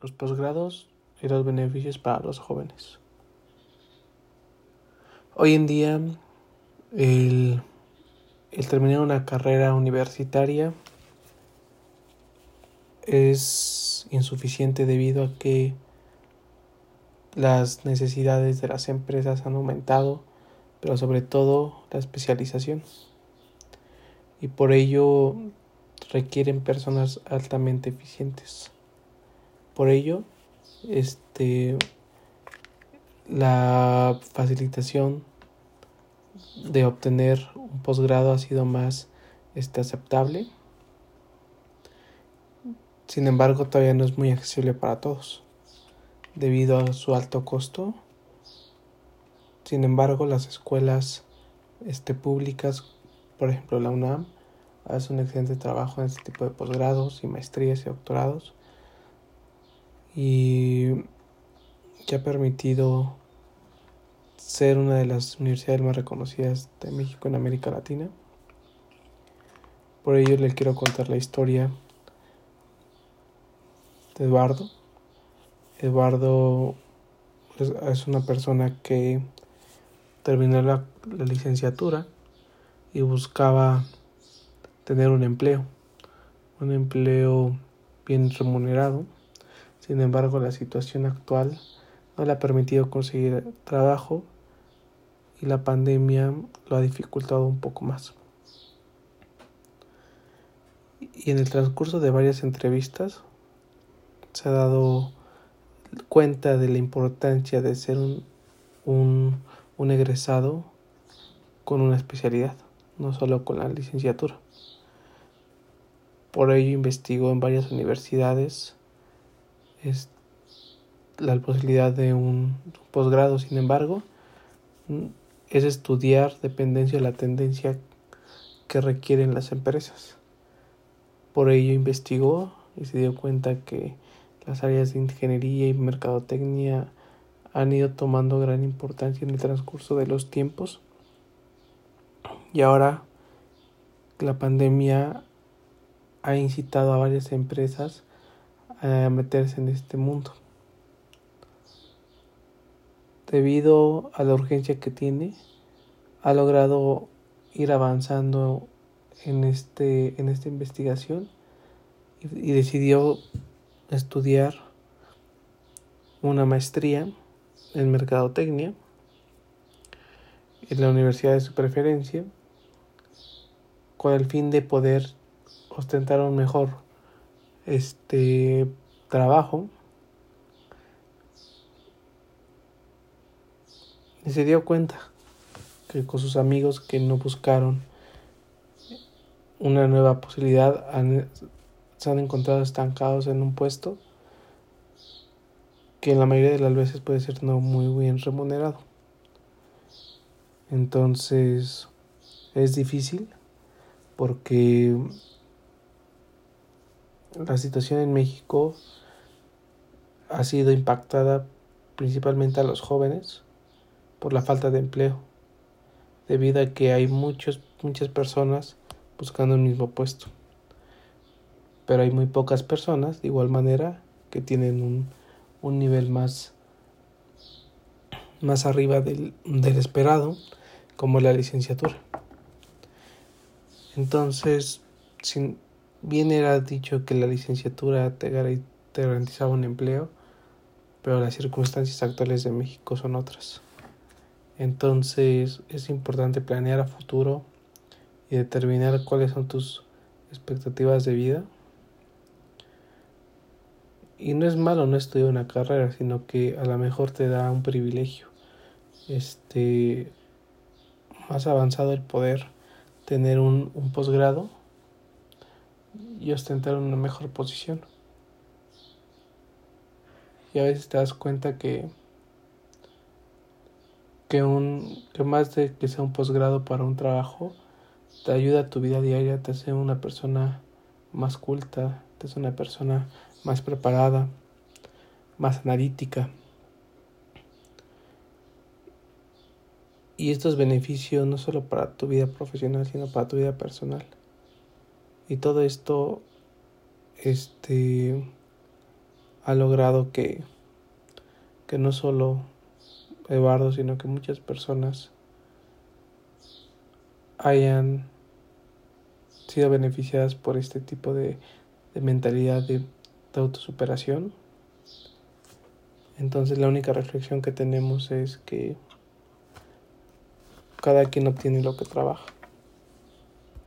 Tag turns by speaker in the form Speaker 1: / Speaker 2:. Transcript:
Speaker 1: los posgrados y los beneficios para los jóvenes. Hoy en día, el, el terminar una carrera universitaria es insuficiente debido a que las necesidades de las empresas han aumentado, pero sobre todo la especialización. Y por ello requieren personas altamente eficientes. Por ello, este la facilitación de obtener un posgrado ha sido más este, aceptable. Sin embargo, todavía no es muy accesible para todos debido a su alto costo. Sin embargo, las escuelas este, públicas, por ejemplo la UNAM, hace un excelente trabajo en este tipo de posgrados y maestrías y doctorados y que ha permitido ser una de las universidades más reconocidas de México en América Latina. Por ello le quiero contar la historia de Eduardo, Eduardo es, una persona que terminó la, licenciatura y buscaba tener un empleo, un empleo bien remunerado. Sin embargo, la situación actual no le ha permitido conseguir trabajo y la pandemia lo ha dificultado un poco más. Y en el transcurso de varias entrevistas se ha dado cuenta de la importancia de ser un, un, egresado con una especialidad, no solo con la licenciatura. Por ello investigó en varias universidades es la posibilidad de un posgrado, sin embargo, es estudiar dependencia de la tendencia que requieren las empresas. Por ello investigó y se dio cuenta que las áreas de ingeniería y mercadotecnia han ido tomando gran importancia en el transcurso de los tiempos. Y ahora la pandemia ha incitado a varias empresas a meterse en este mundo. Debido a la urgencia que tiene, ha logrado ir avanzando en, este, en esta investigación y decidió estudiar una maestría en mercadotecnia en la universidad de su preferencia con el fin de poder ostentar un mejor este trabajo y se dio cuenta que con sus amigos que no buscaron una nueva posibilidad se han encontrado estancados en un puesto que en la mayoría de las veces puede ser no muy bien remunerado. Entonces es difícil porque la situación en México ha sido impactada principalmente a los jóvenes por la falta de empleo, debido a que hay muchos, muchas personas buscando el mismo puesto pero hay muy pocas personas de igual manera que tienen un, un nivel más, más arriba del, del esperado como la licenciatura. Entonces, si bien era dicho que la licenciatura te, garantizaba un empleo, pero las circunstancias actuales de México son otras. Entonces es importante planear a futuro y determinar cuáles son tus expectativas de vida y no es malo no estudiar una carrera, sino que a lo mejor te da un privilegio. Este más avanzado el poder tener un, un posgrado y ostentar una mejor posición. Y a veces te das cuenta que que un que más de que sea un posgrado para un trabajo te ayuda a tu vida diaria, te hace una persona más culta, te hace una persona más preparada, más analítica. Y esto es beneficio no solo para tu vida profesional, sino para tu vida personal. Y todo esto este ha logrado que, que no solo Eduardo, sino que muchas personas hayan sido beneficiadas por este tipo de, de mentalidad de, de autosuperación. Entonces la única reflexión que tenemos es que cada quien obtiene lo que trabaja.